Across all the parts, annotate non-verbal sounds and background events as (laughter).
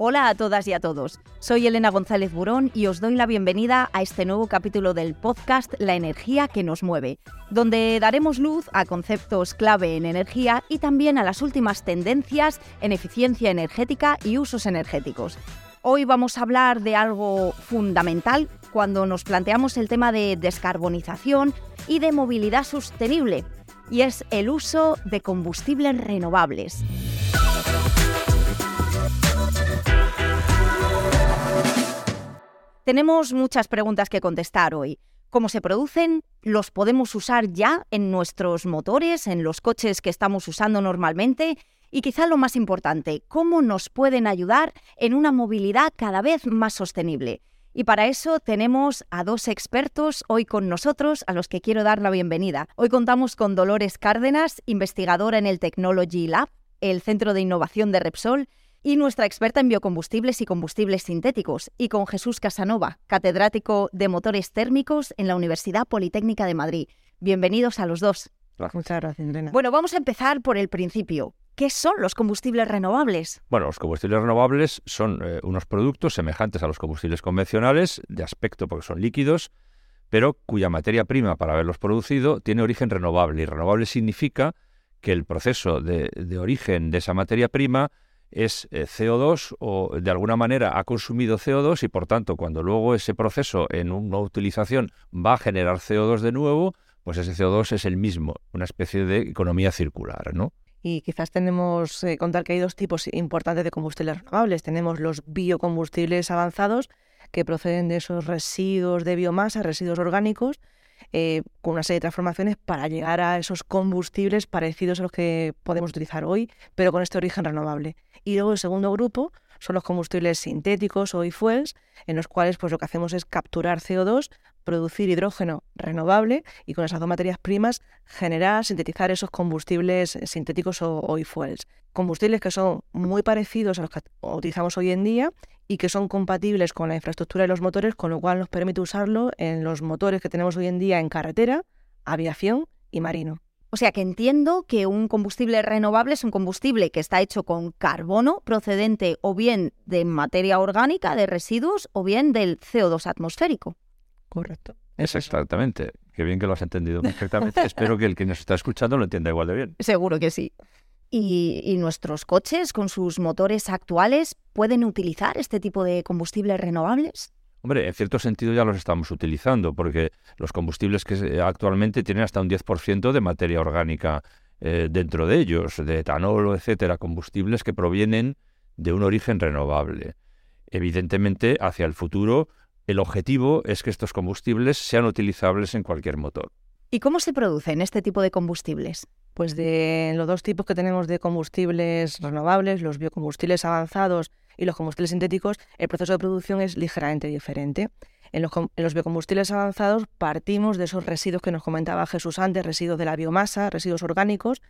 Hola a todas y a todos. Soy Elena González Burón y os doy la bienvenida a este nuevo capítulo del podcast La energía que nos mueve, donde daremos luz a conceptos clave en energía y también a las últimas tendencias en eficiencia energética y usos energéticos. Hoy vamos a hablar de algo fundamental cuando nos planteamos el tema de descarbonización y de movilidad sostenible, y es el uso de combustibles renovables. Tenemos muchas preguntas que contestar hoy. ¿Cómo se producen? ¿Los podemos usar ya en nuestros motores, en los coches que estamos usando normalmente? Y quizá lo más importante, ¿cómo nos pueden ayudar en una movilidad cada vez más sostenible? Y para eso tenemos a dos expertos hoy con nosotros, a los que quiero dar la bienvenida. Hoy contamos con Dolores Cárdenas, investigadora en el Technology Lab, el Centro de Innovación de Repsol, y nuestra experta en biocombustibles y combustibles sintéticos, y con Jesús Casanova, catedrático de motores térmicos en la Universidad Politécnica de Madrid. Bienvenidos a los dos. Muchas gracias, Elena. Bueno, vamos a empezar por el principio. ¿Qué son los combustibles renovables? Bueno, los combustibles renovables son eh, unos productos semejantes a los combustibles convencionales, de aspecto porque son líquidos, pero cuya materia prima para haberlos producido tiene origen renovable. Y renovable significa que el proceso de origen de esa materia prima es eh, CO2 o de alguna manera ha consumido CO2 y por tanto cuando luego ese proceso en una utilización va a generar CO2 de nuevo, pues ese CO2 es el mismo, una especie de economía circular, ¿no? Y quizás tenemos que eh, contar que hay dos tipos importantes de combustibles renovables. Tenemos los biocombustibles avanzados, que proceden de esos residuos de biomasa, residuos orgánicos, eh, con una serie de transformaciones para llegar a esos combustibles parecidos a los que podemos utilizar hoy, pero con este origen renovable. Y luego el segundo grupo son los combustibles sintéticos o e-fuels, en los cuales pues, lo que hacemos es capturar CO2, producir hidrógeno renovable y con esas dos materias primas generar, sintetizar esos combustibles sintéticos o, e-fuels. Combustibles que son muy parecidos a los que utilizamos hoy en día y que son compatibles con la infraestructura de los motores, con lo cual nos permite usarlo en los motores que tenemos hoy en día en carretera, aviación y marino. O sea que entiendo que un combustible renovable es un combustible que está hecho con carbono procedente o bien de materia orgánica, de residuos, o bien del CO2 atmosférico. Correcto. Es exactamente. Qué bien que lo has entendido perfectamente. (laughs) Espero que el que nos está escuchando lo entienda igual de bien. Seguro que sí. ¿Y, nuestros coches, con sus motores actuales, pueden utilizar este tipo de combustibles renovables? Hombre, en cierto sentido ya los estamos utilizando, porque los combustibles que actualmente tienen hasta un 10% de materia orgánica eh, dentro de ellos, de etanol, etcétera, combustibles que provienen de un origen renovable. Evidentemente, hacia el futuro, el objetivo es que estos combustibles sean utilizables en cualquier motor. ¿Y cómo se producen este tipo de combustibles? Pues de los dos tipos que tenemos de combustibles renovables, los biocombustibles avanzados y los combustibles sintéticos, el proceso de producción es ligeramente diferente. En los, biocombustibles avanzados partimos de esos residuos que nos comentaba Jesús antes, residuos de la biomasa, residuos orgánicos,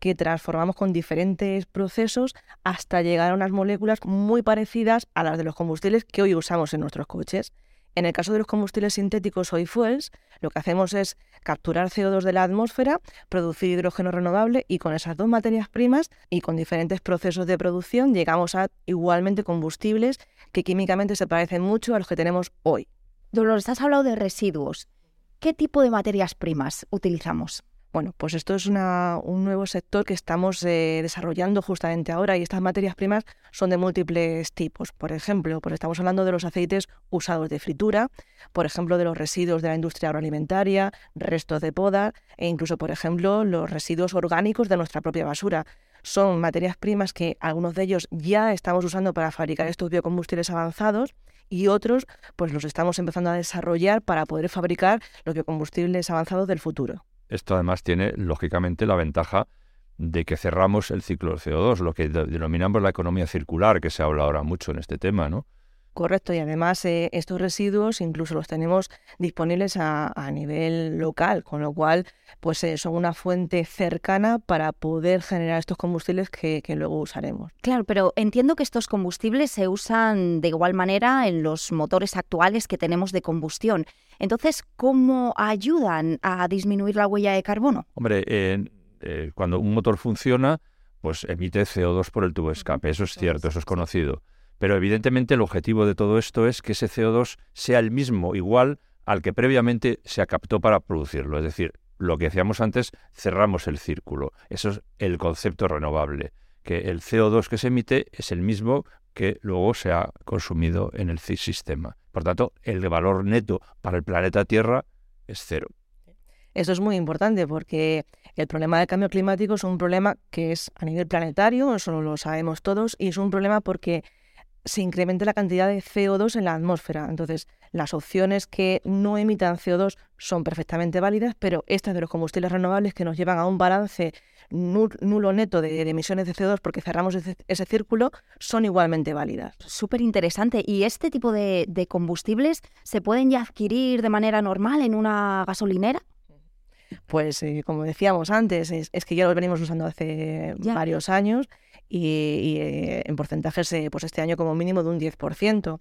que transformamos con diferentes procesos hasta llegar a unas moléculas muy parecidas a las de los combustibles que hoy usamos en nuestros coches. En el caso de los combustibles sintéticos o e-fuels, lo que hacemos es capturar CO2 de la atmósfera, producir hidrógeno renovable y con esas dos materias primas y con diferentes procesos de producción llegamos a igualmente combustibles que químicamente se parecen mucho a los que tenemos hoy. Dolores, has hablado de residuos. ¿Qué tipo de materias primas utilizamos? Bueno, pues esto es un nuevo sector que estamos eh, desarrollando justamente ahora y estas materias primas son de múltiples tipos. Por ejemplo, pues estamos hablando de los aceites usados de fritura, por ejemplo, de los residuos de la industria agroalimentaria, restos de poda e incluso, por ejemplo, los residuos orgánicos de nuestra propia basura. Son materias primas que algunos de ellos ya estamos usando para fabricar estos biocombustibles avanzados y otros pues los estamos empezando a desarrollar para poder fabricar los biocombustibles avanzados del futuro. Esto además tiene, lógicamente, la ventaja de que cerramos el ciclo del CO2, lo que denominamos la economía circular, que se habla ahora mucho en este tema, ¿no? Correcto, y además eh, estos residuos incluso los tenemos disponibles a, nivel local, con lo cual pues eh, son una fuente cercana para poder generar estos combustibles que, que, luego usaremos. Claro, pero entiendo que estos combustibles se usan de igual manera en los motores actuales que tenemos de combustión. Entonces, ¿cómo ayudan a disminuir la huella de carbono? Hombre, eh, cuando un motor funciona, pues emite CO2 por el tubo de escape, eso es cierto, eso es conocido Pero evidentemente el objetivo de todo esto es que ese CO2 sea el mismo, igual al que previamente se captó para producirlo. Es decir, lo que decíamos antes, cerramos el círculo. Eso es el concepto renovable, que el CO2 que se emite es el mismo que luego se ha consumido en el sistema. Por tanto, el valor neto para el planeta Tierra es cero. Eso es muy importante porque el problema del cambio climático es un problema que es a nivel planetario, eso lo sabemos todos, y es un problema porque se incrementa la cantidad de CO2 en la atmósfera. Entonces, las opciones que no emitan CO2 son perfectamente válidas, pero estas de los combustibles renovables que nos llevan a un balance nulo neto de, emisiones de CO2 porque cerramos ese, círculo son igualmente válidas. Súper interesante. ¿Y este tipo de, combustibles se pueden ya adquirir de manera normal en una gasolinera? Pues eh, como decíamos antes, es, que ya los venimos usando hace varios años y, eh, en porcentajes, eh, pues este año como mínimo de un 10%.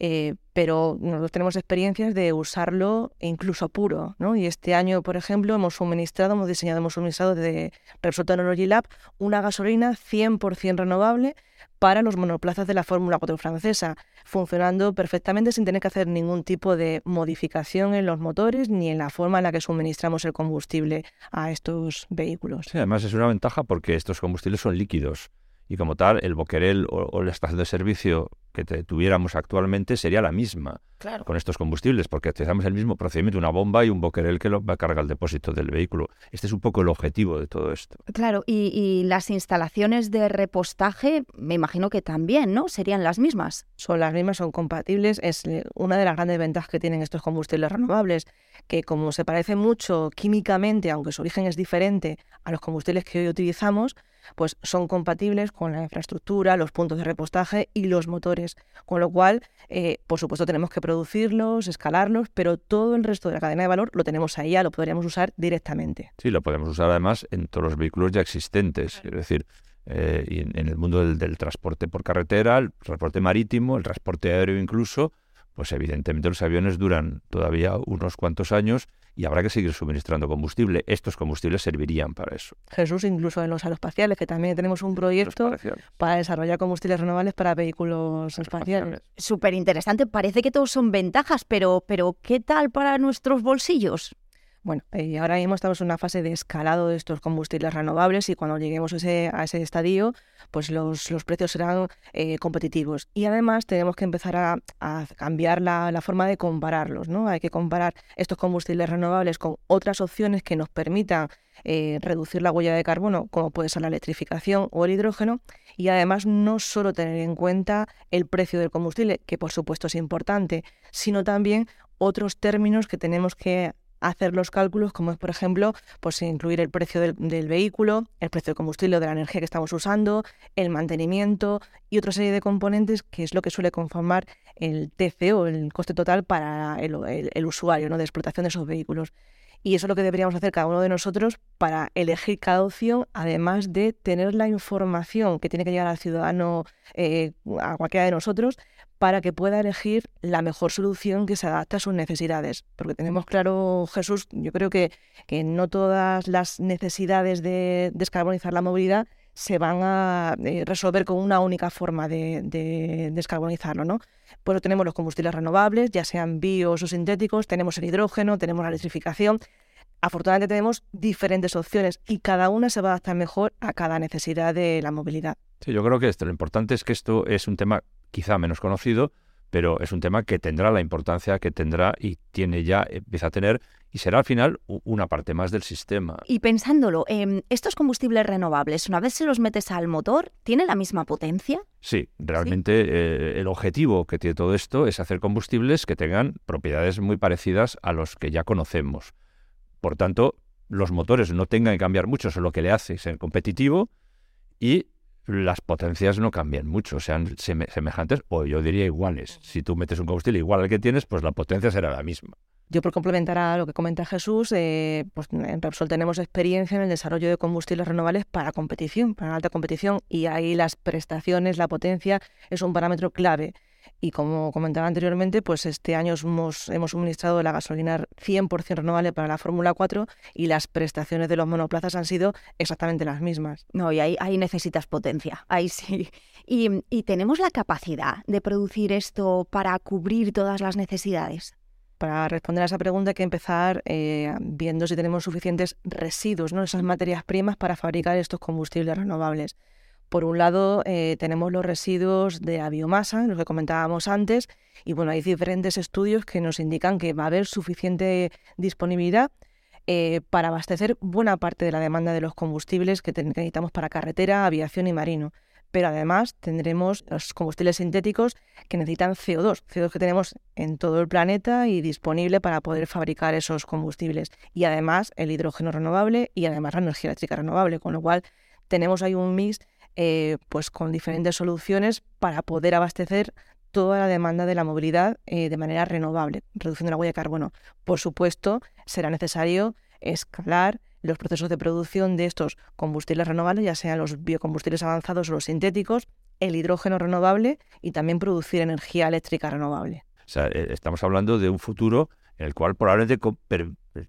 Eh, pero nosotros tenemos experiencias de usarlo incluso puro, ¿no? Y este año, por ejemplo, hemos suministrado, hemos diseñado, hemos suministrado de Repsol Technology Lab una gasolina 100% renovable para los monoplazas de la Fórmula 4 francesa, funcionando perfectamente sin tener que hacer ningún tipo de modificación en los motores ni en la forma en la que suministramos el combustible a estos vehículos. Sí, además es una ventaja porque estos combustibles son líquidos y como tal el boquerel o, la estación de servicio que tuviéramos actualmente sería la misma con estos combustibles, porque utilizamos el mismo procedimiento, una bomba y un boquerel que lo va a cargar el depósito del vehículo. Este es un poco el objetivo de todo esto. Claro, y, y las instalaciones de repostaje, me imagino que también, ¿no? Serían las mismas. Son las mismas, son compatibles. Es una de las grandes ventajas que tienen estos combustibles renovables, que como se parece mucho químicamente, aunque su origen es diferente a los combustibles que hoy utilizamos, pues son compatibles con la infraestructura, los puntos de repostaje y los motores. Con lo cual, eh, por supuesto, tenemos que producirlos, escalarlos, pero todo el resto de la cadena de valor lo tenemos ahí, ya lo podríamos usar directamente. Sí, lo podemos usar además en todos los vehículos ya existentes. Es decir, eh, y en, el mundo del, transporte por carretera, el transporte marítimo, el transporte aéreo incluso, pues evidentemente los aviones duran todavía unos cuantos años y habrá que seguir suministrando combustible. Estos combustibles servirían para eso. Jesús, incluso en los aeroespaciales, que también tenemos un proyecto para desarrollar combustibles renovables para vehículos espaciales. Súper interesante. Parece que todos son ventajas, pero, pero ¿qué tal para nuestros bolsillos? Bueno, y ahora mismo estamos en una fase de escalado de estos combustibles renovables y cuando lleguemos a ese, estadio, pues los, los precios serán eh, competitivos. Y además tenemos que empezar a, cambiar la, forma de compararlos, ¿no? Hay que comparar estos combustibles renovables con otras opciones que nos permitan eh, reducir la huella de carbono, como puede ser la electrificación o el hidrógeno, y además no solo tener en cuenta el precio del combustible, que por supuesto es importante, sino también otros términos que tenemos que hacer los cálculos, como es, por ejemplo, pues incluir el precio del, vehículo, el precio del combustible o de la energía que estamos usando, el mantenimiento y otra serie de componentes que es lo que suele conformar el TCO, el coste total para el, usuario ¿no? de explotación de esos vehículos. Y eso es lo que deberíamos hacer cada uno de nosotros para elegir cada opción, además de tener la información que tiene que llegar al ciudadano, eh, a cualquiera de nosotros, para que pueda elegir la mejor solución que se adapte a sus necesidades. Porque tenemos claro, Jesús, yo creo que, que no todas las necesidades de descarbonizar la movilidad se van a eh, resolver con una única forma de, descarbonizarlo, ¿no? Pues tenemos los combustibles renovables, ya sean bios o sintéticos, tenemos el hidrógeno, tenemos la electrificación. Afortunadamente tenemos diferentes opciones y cada una se va a adaptar mejor a cada necesidad de la movilidad. Sí, yo creo que esto, lo importante es que esto es un tema quizá menos conocido, pero es un tema que tendrá la importancia que tendrá y tiene ya, empieza a tener, y será al final una parte más del sistema. Y pensándolo, eh, ¿estos combustibles renovables, una vez se los metes al motor, ¿tiene la misma potencia? Sí, realmente eh, el objetivo que tiene todo esto es hacer combustibles que tengan propiedades muy parecidas a los que ya conocemos. Por tanto, los motores no tengan que cambiar mucho, eso es lo que le hace ser competitivo y las potencias no cambian mucho, sean semejantes o yo diría iguales. Si tú metes un combustible igual al que tienes, pues la potencia será la misma. Yo por complementar a lo que comenta Jesús, eh, pues en Repsol tenemos experiencia en el desarrollo de combustibles renovables para competición, para alta competición, y ahí las prestaciones, la potencia es un parámetro clave. Y como comentaba anteriormente, pues este año hemos, hemos suministrado la gasolina 100% renovable para la Fórmula 4 y las prestaciones de los monoplazas han sido exactamente las mismas. No, y ahí, ahí necesitas potencia, ahí sí. Y, y tenemos la capacidad de producir esto para cubrir todas las necesidades. Para responder a esa pregunta hay que empezar eh, viendo si tenemos suficientes residuos, ¿no? esas materias primas para fabricar estos combustibles renovables. Por un lado, eh, tenemos los residuos de la biomasa, los que comentábamos antes, y bueno, hay diferentes estudios que nos indican que va a haber suficiente disponibilidad eh, para abastecer buena parte de la demanda de los combustibles que necesitamos para carretera, aviación y marino pero además tendremos los combustibles sintéticos que necesitan CO2, CO2 que tenemos en todo el planeta y disponible para poder fabricar esos combustibles. Y además el hidrógeno renovable y además la energía eléctrica renovable, con lo cual tenemos ahí un mix eh, pues con diferentes soluciones para poder abastecer toda la demanda de la movilidad eh, de manera renovable, reduciendo la huella de carbono. Por supuesto, será necesario escalar los procesos de producción de estos combustibles renovables, ya sean los biocombustibles avanzados o los sintéticos, el hidrógeno renovable y también producir energía eléctrica renovable. Eh, estamos hablando de un futuro en el cual probablemente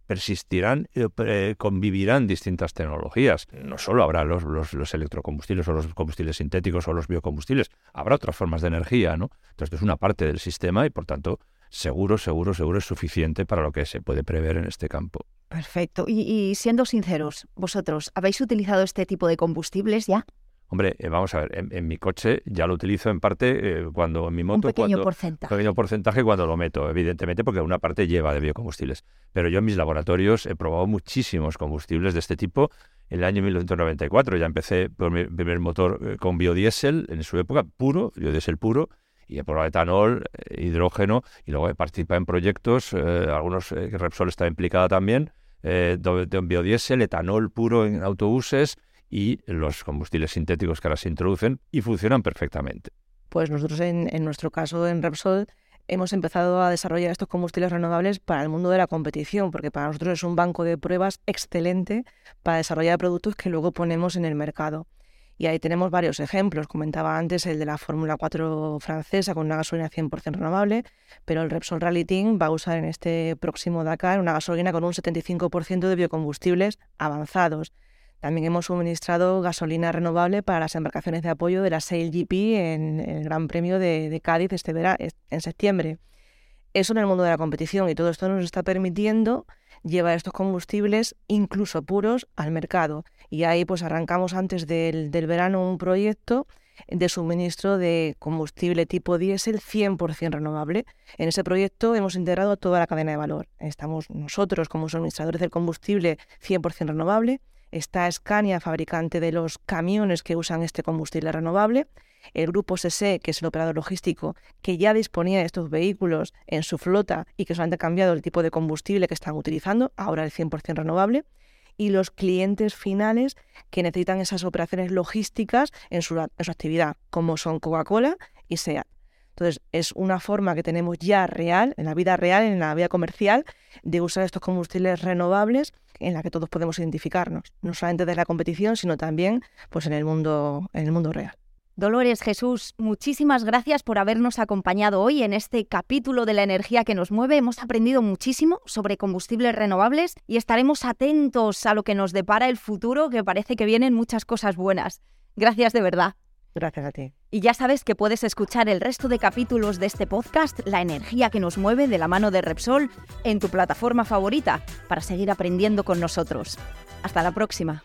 persistirán, eh, convivirán distintas tecnologías. No solo habrá los, los, electrocombustibles o los combustibles sintéticos o los biocombustibles, habrá otras formas de energía, ¿no? Entonces es una parte del sistema y por tanto seguro, seguro, seguro es suficiente para lo que se puede prever en este campo. Perfecto. Y, siendo sinceros, vosotros, ¿habéis utilizado este tipo de combustibles ya? Hombre, eh, vamos a ver, en, mi coche ya lo utilizo en parte eh, cuando en mi moto... Un pequeño porcentaje. Un pequeño porcentaje cuando lo meto, evidentemente, porque una parte lleva de biocombustibles. Pero yo en mis laboratorios he probado muchísimos combustibles de este tipo. En el año 1994 ya empecé por mi primer motor eh, con biodiesel, en su época, puro, biodiesel puro, y he probado etanol, hidrógeno, y luego he participado en proyectos, algunos que Repsol está implicada también, eh, de biodiesel, etanol puro en autobuses y los combustibles sintéticos que ahora se introducen y funcionan perfectamente. Pues nosotros en, nuestro caso en Repsol hemos empezado a desarrollar estos combustibles renovables para el mundo de la competición, porque para nosotros es un banco de pruebas excelente para desarrollar productos que luego ponemos en el mercado. Y ahí tenemos varios ejemplos. Comentaba antes el de la Fórmula 4 francesa con una gasolina 100% renovable, pero el Repsol Rally Team va a usar en este próximo Dakar una gasolina con un 75% de biocombustibles avanzados. También hemos suministrado gasolina renovable para las embarcaciones de apoyo de la SailGP en el Gran Premio de, Cádiz este verano, en septiembre. Eso en el mundo de la competición y todo esto nos está permitiendo llevar estos combustibles incluso puros al mercado. Y ahí pues arrancamos antes del, verano un proyecto de suministro de combustible tipo diésel 100% renovable. En ese proyecto hemos integrado toda la cadena de valor. Estamos nosotros como suministradores del combustible 100% renovable, está Scania, fabricante de los camiones que usan este combustible renovable, el grupo SSE, que es el operador logístico, que ya disponía de estos vehículos en su flota y que solamente ha cambiado el tipo de combustible que están utilizando, ahora el 100% renovable, y los clientes finales que necesitan esas operaciones logísticas en su, en su actividad, como son Coca-Cola y SEAT. Entonces, es una forma que tenemos ya real, en la vida real, en la vida comercial, de usar estos combustibles renovables en la que todos podemos identificarnos, no solamente desde la competición, sino también pues, en, el mundo, en el mundo real. Dolores Jesús, muchísimas gracias por habernos acompañado hoy en este capítulo de la energía que nos mueve. Hemos aprendido muchísimo sobre combustibles renovables y estaremos atentos a lo que nos depara el futuro, que parece que vienen muchas cosas buenas. Gracias de verdad. Gracias a ti. Y ya sabes que puedes escuchar el resto de capítulos de este podcast, La energía que nos mueve de la mano de Repsol, en tu plataforma favorita, para seguir aprendiendo con nosotros. Hasta la próxima.